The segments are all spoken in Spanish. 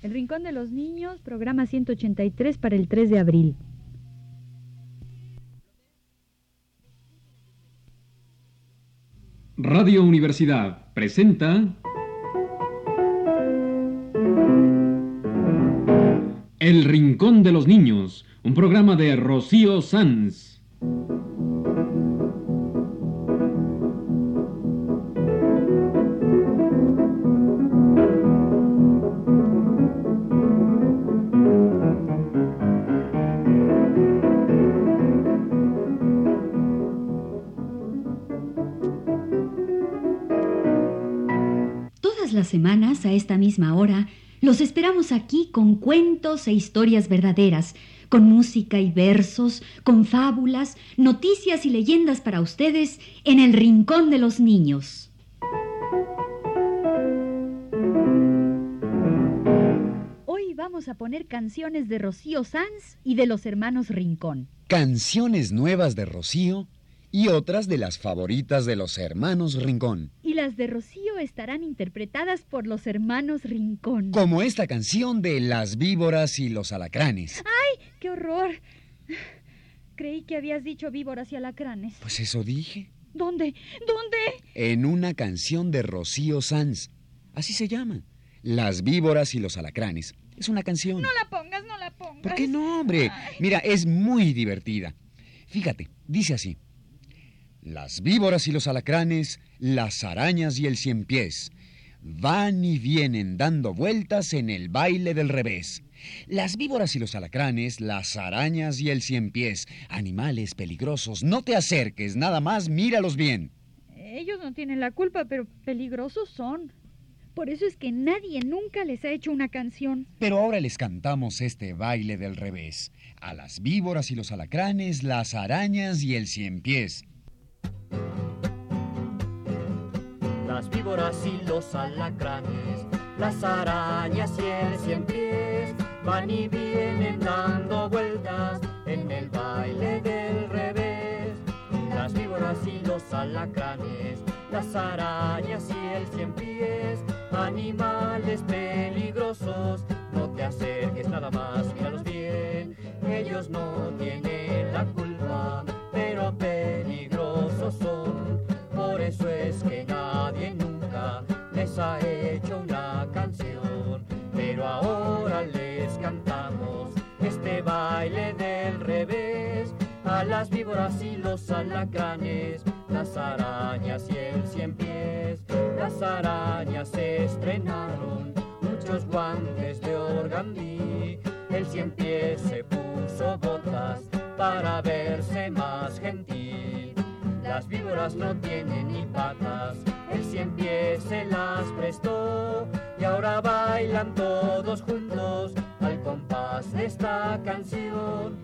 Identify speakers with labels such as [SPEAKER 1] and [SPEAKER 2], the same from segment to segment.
[SPEAKER 1] El Rincón de los Niños, programa 183 para el 3 de abril.
[SPEAKER 2] Radio Universidad presenta El Rincón de los Niños, un programa de Rocío Sanz.
[SPEAKER 3] A esta misma hora, los esperamos aquí con cuentos e historias verdaderas, con música y versos, con fábulas, noticias y leyendas para ustedes en el Rincón de los Niños.
[SPEAKER 1] Hoy vamos a poner canciones de Rocío Sanz y de los hermanos Rincón.
[SPEAKER 4] Canciones nuevas de Rocío y otras de las favoritas de los hermanos Rincón.
[SPEAKER 1] Y las de Rocío estarán interpretadas por los hermanos Rincón.
[SPEAKER 4] Como esta canción de Las víboras y los alacranes.
[SPEAKER 1] ¡Ay, qué horror! Creí que habías dicho víboras y alacranes.
[SPEAKER 4] Pues eso dije.
[SPEAKER 1] ¿Dónde? ¿Dónde?
[SPEAKER 4] En una canción de Rocío Sanz. Así se llama. Las víboras y los alacranes. Es una canción.
[SPEAKER 1] No la pongas, no la pongas.
[SPEAKER 4] ¿Por qué no, hombre? Mira, es muy divertida. Fíjate, dice así. Las víboras y los alacranes, las arañas y el cien pies, van y vienen dando vueltas en el baile del revés. Las víboras y los alacranes, las arañas y el cien pies, animales peligrosos, no te acerques, nada más míralos bien.
[SPEAKER 1] Ellos no tienen la culpa, pero peligrosos son. Por eso es que nadie nunca les ha hecho una canción.
[SPEAKER 4] Pero ahora les cantamos este baile del revés. A las víboras y los alacranes, las arañas y el cien pies.
[SPEAKER 5] Las víboras y los alacranes, las arañas y el cien pies van y vienen dando vueltas en el baile del revés. Las víboras y los alacranes, las arañas y el cien pies, animales peligrosos, no te acerques nada más, míralos bien. Ellos no tienen alacranes, las arañas y el cien pies. Las arañas estrenaron muchos guantes de organdí. El cien pies se puso botas para verse más gentil. Las víboras no tienen ni patas, el cien pies se las prestó y ahora bailan todos juntos al compás de esta canción.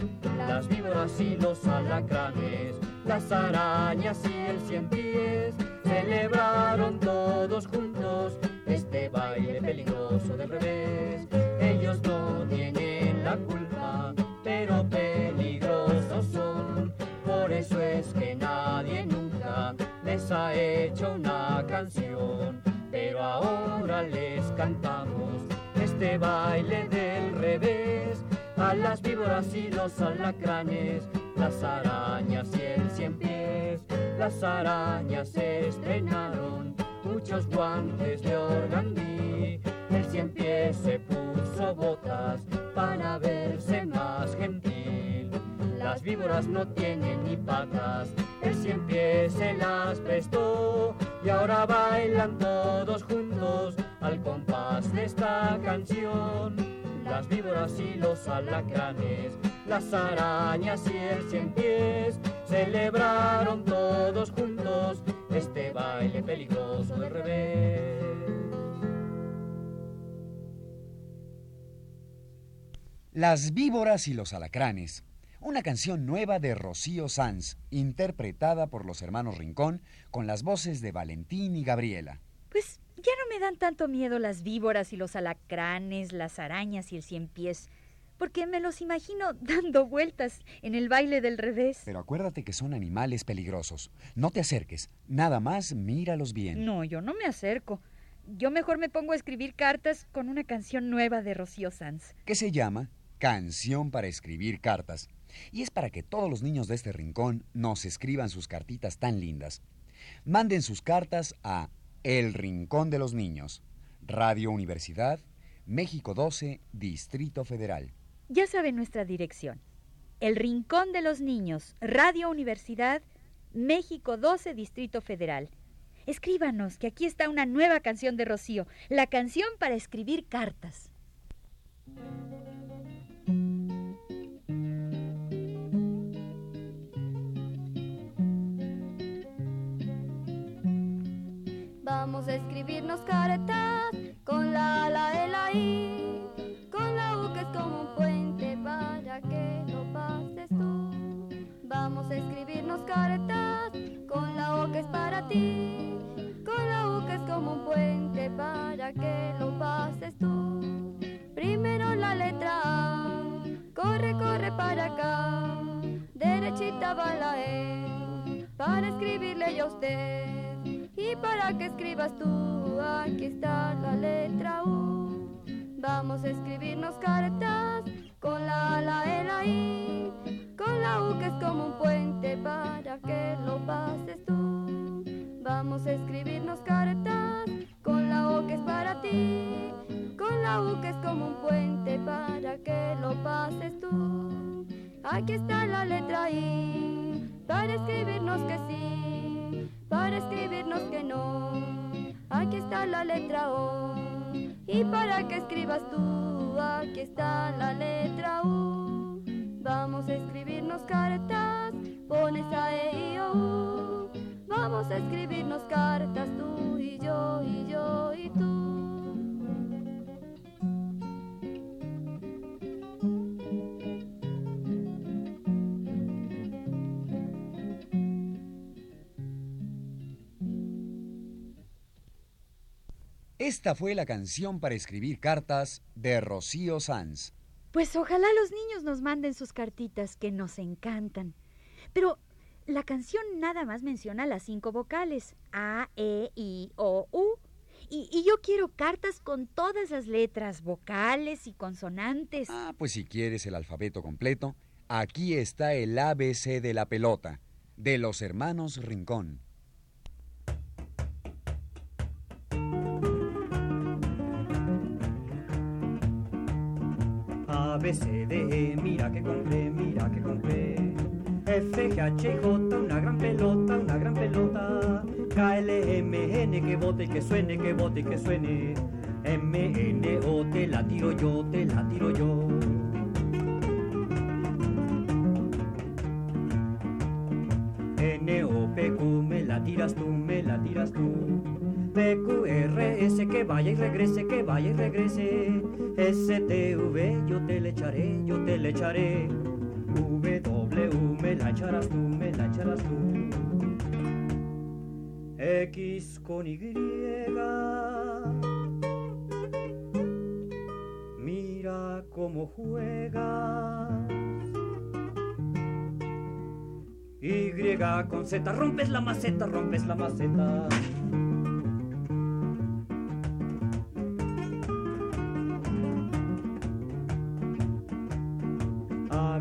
[SPEAKER 5] Las víboras y los alacranes, las arañas y el cien pies celebraron todos juntos este baile peligroso del revés. Ellos no tienen la culpa, pero peligrosos son. Por eso es que nadie nunca les ha hecho una canción. Pero ahora les cantamos este baile del revés. A las víboras y los alacranes, las arañas y el. Las arañas se estrenaron muchos guantes de organdí. El cien pies se puso botas para verse más gentil. Las víboras no tienen ni patas, el cien pies se las prestó y ahora bailan todos juntos al compás de esta canción. Las víboras y los alacranes, las arañas y el cien pies celebraron baile peligroso del revés.
[SPEAKER 4] Las víboras y los alacranes. Una canción nueva de Rocío Sanz, interpretada por los hermanos Rincón con las voces de Valentín y Gabriela.
[SPEAKER 1] Pues ya no me dan tanto miedo las víboras y los alacranes, las arañas y el cien pies, porque me los imagino dando vueltas en el baile del revés.
[SPEAKER 4] Pero acuérdate que son animales peligrosos. No te acerques, nada más míralos bien.
[SPEAKER 1] No, yo no me acerco.
[SPEAKER 3] yo mejor me pongo a escribir cartas con una canción nueva de Rocío Sanz.
[SPEAKER 4] Que se llama Canción para escribir cartas. Y es para que todos los niños de este rincón nos escriban sus cartitas tan lindas. Manden sus cartas a El Rincón de los Niños, Radio Universidad, México 12, Distrito Federal.
[SPEAKER 3] Ya saben nuestra dirección. El Rincón de los Niños, Radio Universidad, México 12, Distrito Federal. Escríbanos, que aquí está una nueva canción de Rocío, la canción para escribir cartas.
[SPEAKER 6] Vamos a escribirnos cartas con la, la, la, I, como un puente para que lo pases tú. Vamos a escribirnos cartas con la O que es para ti, con la U que es como un puente para que lo pases tú. Primero la letra A, corre, corre para acá, derechita va la E, para escribirle yo a usted. Y para que escribas tú, aquí está la letra U. Vamos a escribirnos cartas con la, la, e, la, I, con la U que es como un puente para que lo pases tú. Vamos a escribirnos cartas con la O que es para ti, con la U que es como un puente para que lo pases tú. Aquí está la letra I, para escribirnos que sí, para escribirnos que no. Aquí está la letra O, y para que escribas tú, aquí está la letra U. Vamos a escribirnos cartas, pones a E I O U. Vamos a escribirnos cartas tú y yo y yo y tú.
[SPEAKER 4] Esta fue la canción para escribir cartas de Rocío Sanz.
[SPEAKER 3] Pues ojalá los niños nos manden sus cartitas, que nos encantan. Pero la canción nada más menciona las cinco vocales, A, E, I, O, U. Y, y yo quiero cartas con todas las letras, vocales y consonantes.
[SPEAKER 4] Ah, pues si quieres el alfabeto completo, aquí está el ABC de la pelota, de los hermanos Rincón.
[SPEAKER 7] B, C, D, E, mira que compré, mira que compré. F, G, H, J, una gran pelota, una gran pelota. K, L, M, N, que bote y que suene, que bote y que suene. M, N, O, te la tiro yo, te la tiro yo. N, O, P, Q, me la tiras tú, me la tiras tú. Vaya y regrese, que vaya y regrese. S, T, V, yo te le echaré, yo te le echaré. W, me la echarás tú, me la echarás tú. X con Y. Mira cómo juegas. Y con Z, rompes la maceta, rompes la maceta.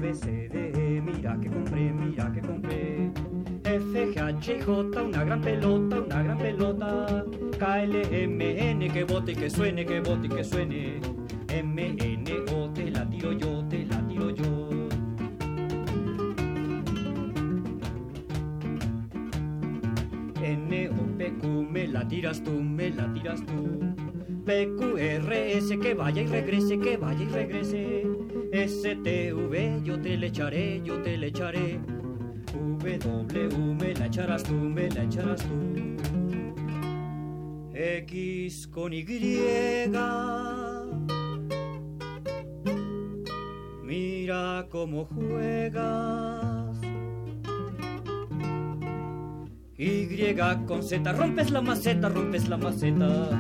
[SPEAKER 7] A, B, C, D, E, mira que compré, mira que compré. F, G, H, J, una gran pelota, una gran pelota. K, L, M, N, que bote que suene, que bote y que suene. M, N, O, te la tiro yo, te la tiro yo. N, O, P, Q, me la tiras tú, me la tiras tú. P, Q, R, S, que vaya y regrese, que vaya y regrese. S, T, V, yo te le echaré, yo te le echaré. W, me la echarás tú, me la echarás tú. X con Y. Mira cómo juegas. Y con Z, rompes la maceta, rompes la maceta.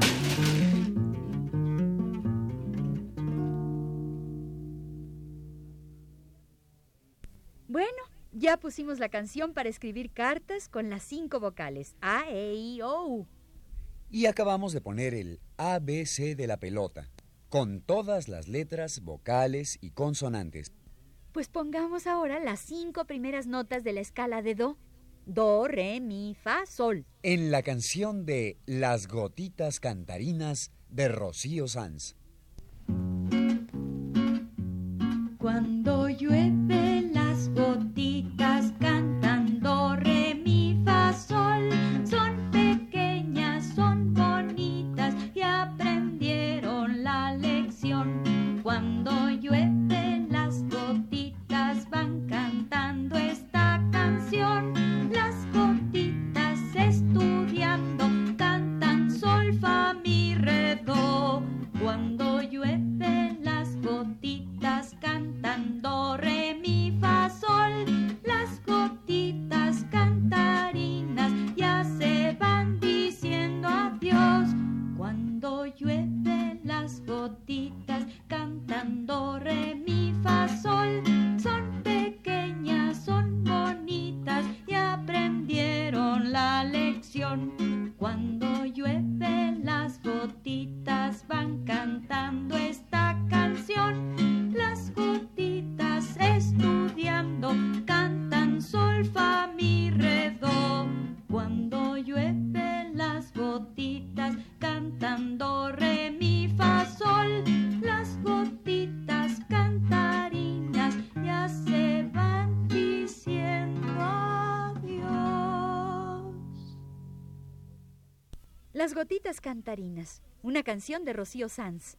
[SPEAKER 3] Ya pusimos la canción para escribir cartas con las cinco vocales, A, E, I, O, U.
[SPEAKER 4] Y acabamos de poner el ABC de la pelota, con todas las letras, vocales y consonantes.
[SPEAKER 1] Pues pongamos ahora las cinco primeras notas de la escala de Do. Do, re, mi, fa, sol.
[SPEAKER 4] En la canción de Las gotitas cantarinas de Rocío Sanz.
[SPEAKER 3] Cuando llueve gotitas cantan do, re, mi, fa, sol. Las gotitas cantarinas ya se van diciendo adiós.
[SPEAKER 1] Las gotitas cantarinas, una canción de Rocío Sanz.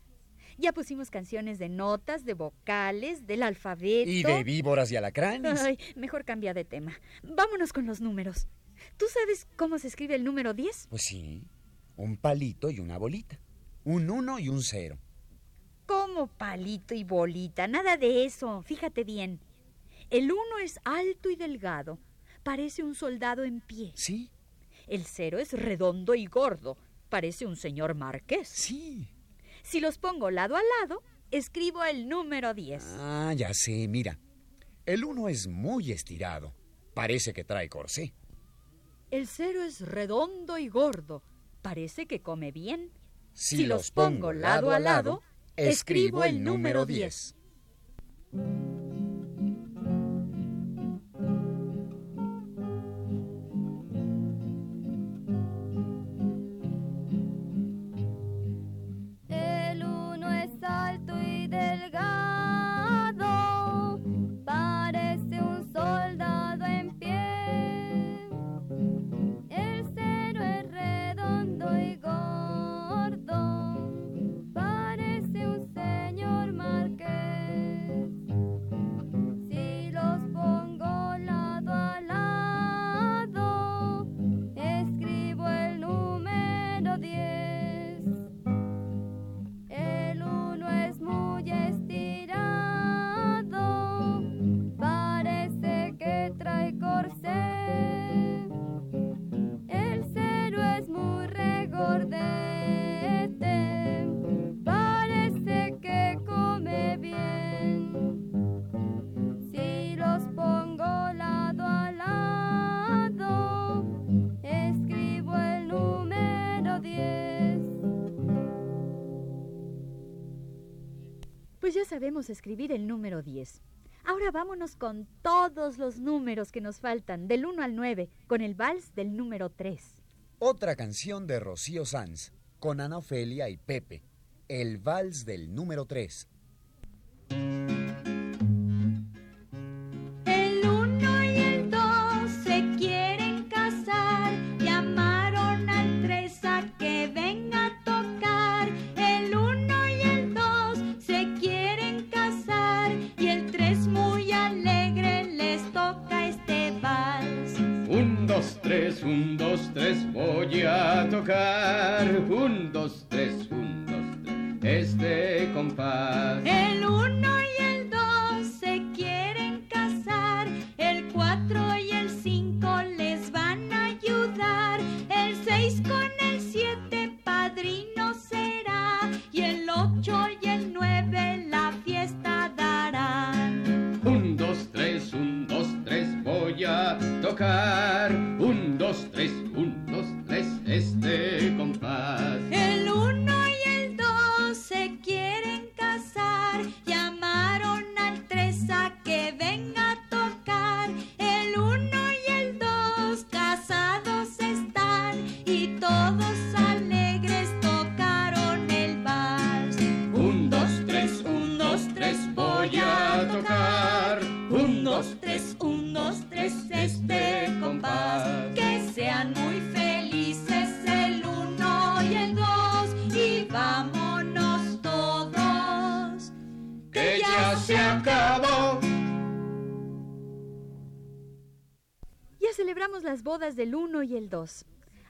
[SPEAKER 1] Ya pusimos canciones de notas, de vocales, del alfabeto.
[SPEAKER 4] Y de víboras y alacranes.
[SPEAKER 1] Ay, mejor cambia de tema. Vámonos con los números. ¿Tú sabes cómo se escribe el número 10?
[SPEAKER 4] Pues sí, un palito y una bolita. Un uno y un cero.
[SPEAKER 1] ¿Cómo palito y bolita? Nada de eso. Fíjate bien. El uno es alto y delgado. Parece un soldado en pie.
[SPEAKER 4] Sí,
[SPEAKER 1] El cero es redondo y gordo. Parece un señor marqués.
[SPEAKER 4] sí.
[SPEAKER 1] Si los pongo lado a lado, escribo el número 10.
[SPEAKER 4] Ah, ya sé, mira. El uno es muy estirado. Parece que trae corsé.
[SPEAKER 1] El cero es redondo y gordo. Parece que come bien.
[SPEAKER 4] Si, los pongo lado a lado, escribo el número 10.
[SPEAKER 1] Escribir el número 10. Ahora vámonos con todos los números que nos faltan, del 1 al 9, con el vals del número 3.
[SPEAKER 4] Otra canción de Rocío Sanz, con Ana Ofelia y Pepe. El vals del número 3.
[SPEAKER 1] Las bodas del 1 y el 2.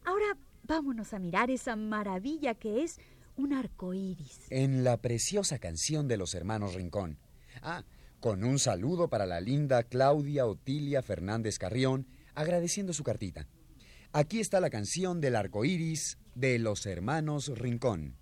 [SPEAKER 1] Ahora vámonos a mirar esa maravilla que es un arco iris.
[SPEAKER 4] En la preciosa canción de los hermanos Rincón. Ah, con un saludo para la linda Claudia Otilia Fernández Carrión, agradeciendo su cartita. Aquí está la canción del arco iris de los hermanos Rincón.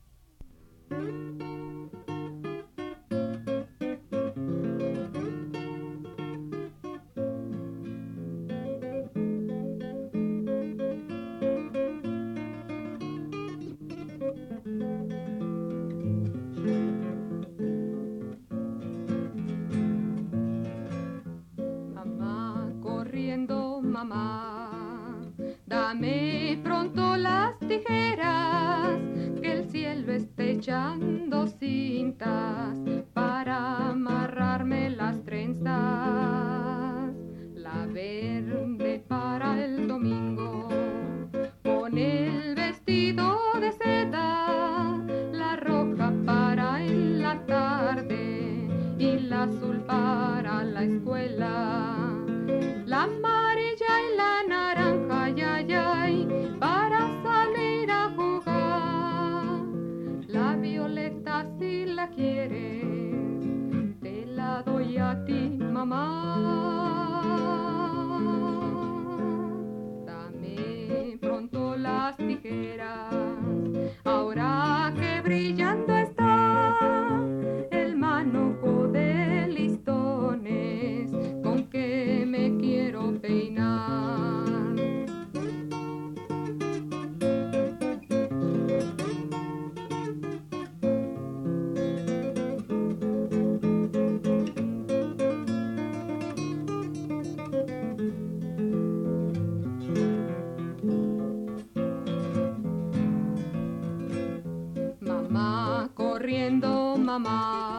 [SPEAKER 1] mama.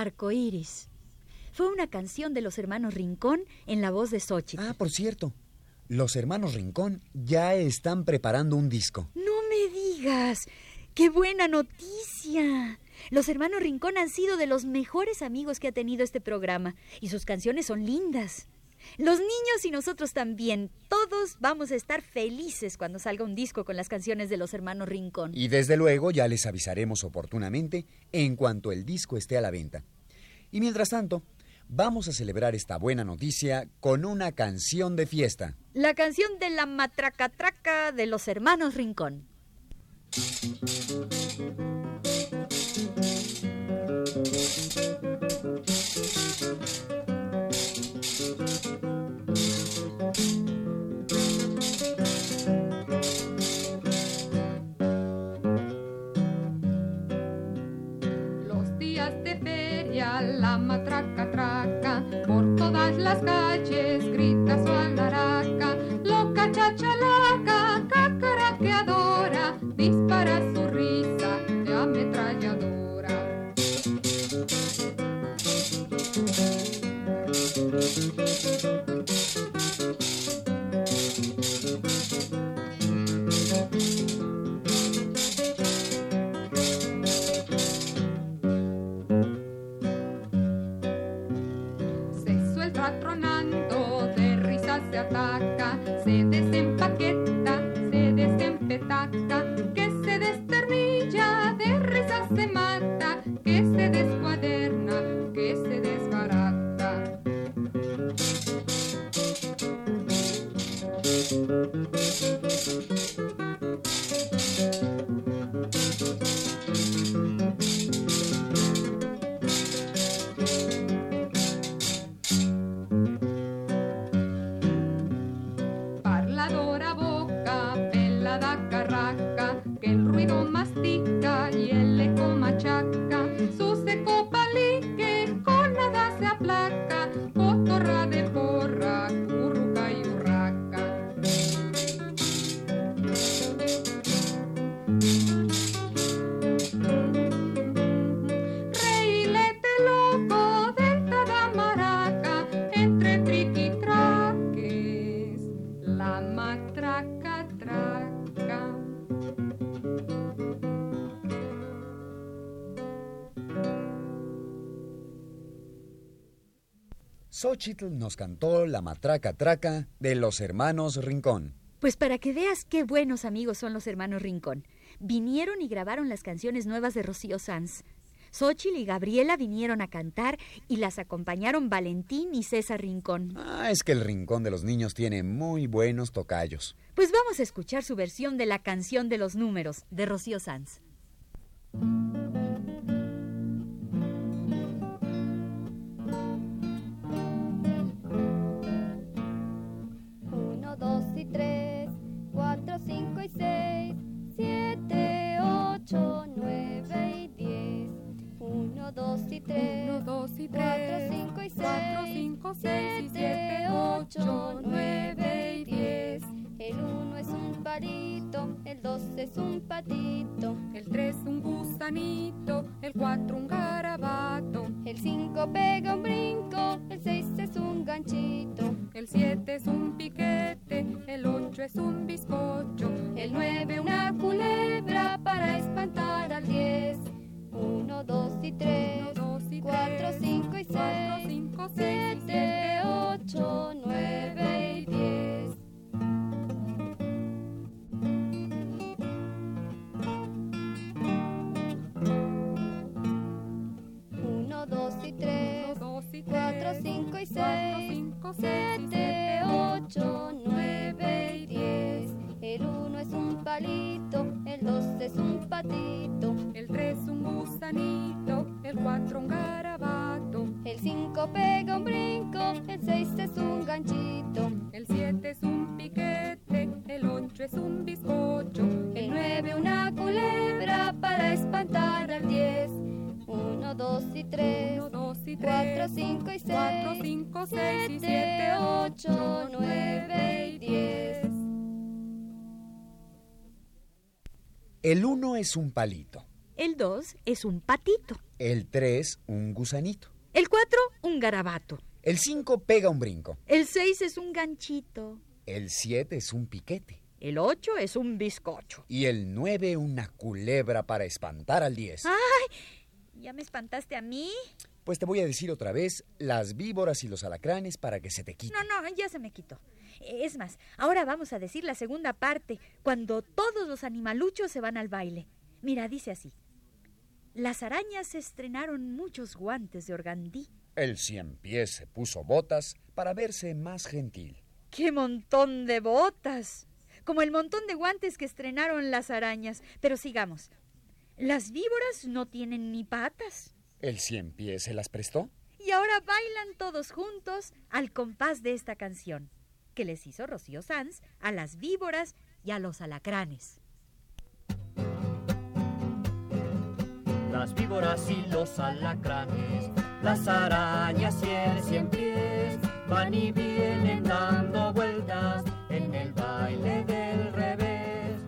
[SPEAKER 1] Arco iris. Fue una canción de los hermanos Rincón en la voz de Xochitl.
[SPEAKER 4] Ah, por cierto, los hermanos Rincón ya están preparando un disco.
[SPEAKER 1] No me digas. ¡Qué buena noticia! Los hermanos Rincón han sido de los mejores amigos que ha tenido este programa y sus canciones son lindas. Los niños y nosotros también, todos vamos a estar felices cuando salga un disco con las canciones de los hermanos Rincón.
[SPEAKER 4] Y desde luego ya les avisaremos oportunamente en cuanto el disco esté a la venta. Y mientras tanto, vamos a celebrar esta buena noticia con una canción de fiesta.
[SPEAKER 1] La canción de la matracatraca de los hermanos Rincón.
[SPEAKER 4] Xochitl nos cantó la matraca traca de los hermanos Rincón.
[SPEAKER 1] Pues para que veas qué buenos amigos son los hermanos Rincón. Vinieron y grabaron las canciones nuevas de Rocío Sanz. Xochitl y Gabriela vinieron a cantar y las acompañaron Valentín y César Rincón.
[SPEAKER 4] Ah, es que el Rincón de los Niños tiene muy buenos tocayos.
[SPEAKER 1] Pues vamos a escuchar su versión de la canción de los números de Rocío Sanz.
[SPEAKER 6] El uno es un palito, El dos es un patito.
[SPEAKER 8] el tres un gusanito, El cuatro, un garabato.
[SPEAKER 6] el cinco pega un brinco, El seis es un ganchito.
[SPEAKER 8] el siete es un piquete El ocho es un bizcocho.
[SPEAKER 6] y el nueve una culebra para espantar al diez.
[SPEAKER 1] ¡Ay! ¿Ya me espantaste a mí?
[SPEAKER 4] Pues te voy a decir otra vez las víboras y los alacranes para que se te quite.
[SPEAKER 1] No, no, ya se me quitó. Es más, ahora vamos a decir la segunda parte, cuando todos los animaluchos se van al baile. Mira, dice así. Las arañas estrenaron muchos guantes de organdí.
[SPEAKER 4] El cien pies se puso botas para verse más gentil.
[SPEAKER 1] ¡Qué montón de botas! Como el montón de guantes que estrenaron las arañas. Pero sigamos. Las víboras no tienen ni patas.
[SPEAKER 4] El cien pies se las prestó.
[SPEAKER 1] Y ahora bailan todos juntos al compás de esta canción, que les hizo Rocío Sanz a las víboras y a los alacranes.
[SPEAKER 5] Las víboras y los alacranes, las arañas y el cien pies van y vienen dando vueltas en el baile del revés.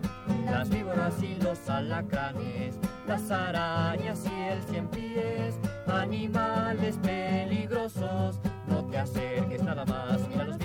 [SPEAKER 5] Las víboras y los alacranes, las arañas y el cien pies, animales peligrosos, no te acerques nada más, míralos bien.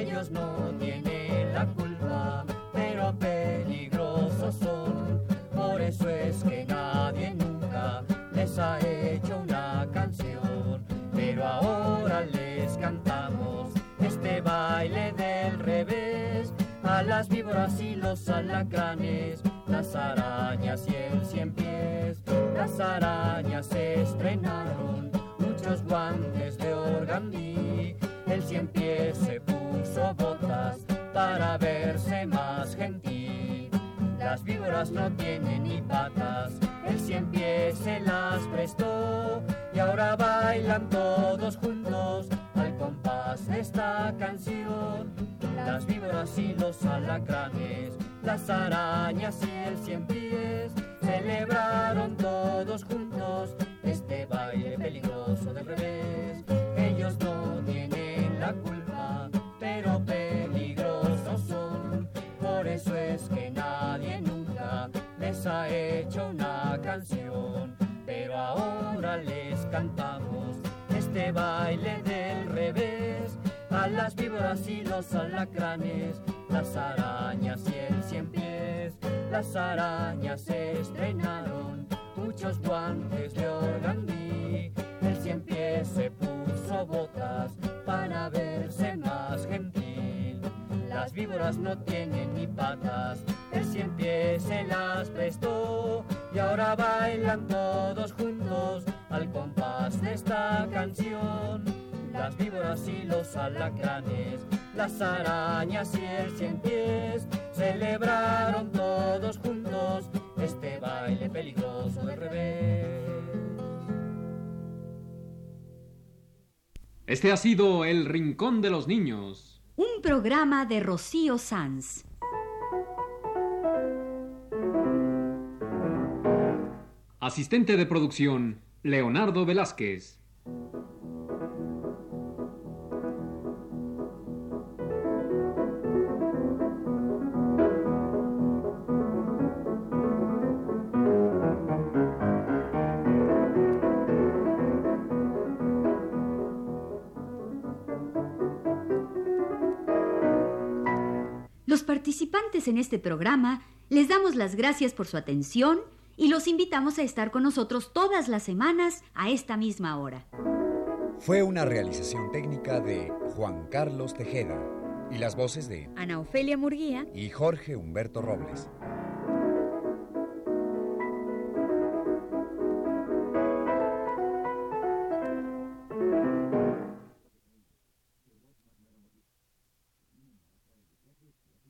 [SPEAKER 5] Ellos no tienen la culpa, pero peligrosos son. Por eso es que nadie nunca les ha hecho una canción. Pero ahora les cantamos este baile del revés. A las víboras y los alacranes, las arañas y el cien pies. Las arañas se No tienen ni patas, el cien pies se las prestó y ahora bailan todos juntos al compás de esta canción. Las víboras y los alacranes, las arañas y el cien pies celebraron todos juntos baile del revés. A las víboras y los alacranes, las arañas y el cien pies. Las arañas se estrenaron muchos guantes de organdí. El cien pies se puso botas para verse más gentil. Las víboras no tienen ni patas, el cien pies se las prestó y ahora bailan todos juntos al compás de esta canción. Las víboras y los alacranes, las arañas y el cien pies celebraron todos juntos este baile peligroso de revés.
[SPEAKER 2] Este ha sido El Rincón de los Niños.
[SPEAKER 3] Un programa de Rocío Sanz.
[SPEAKER 2] Asistente de producción, Leonardo Velázquez.
[SPEAKER 3] Los participantes en este programa les damos las gracias por su atención y los invitamos a estar con nosotros todas las semanas a esta misma hora.
[SPEAKER 4] Fue una realización técnica de Juan Carlos Tejeda y las voces de
[SPEAKER 1] Ana Ofelia Murguía.
[SPEAKER 4] y Jorge Humberto Robles.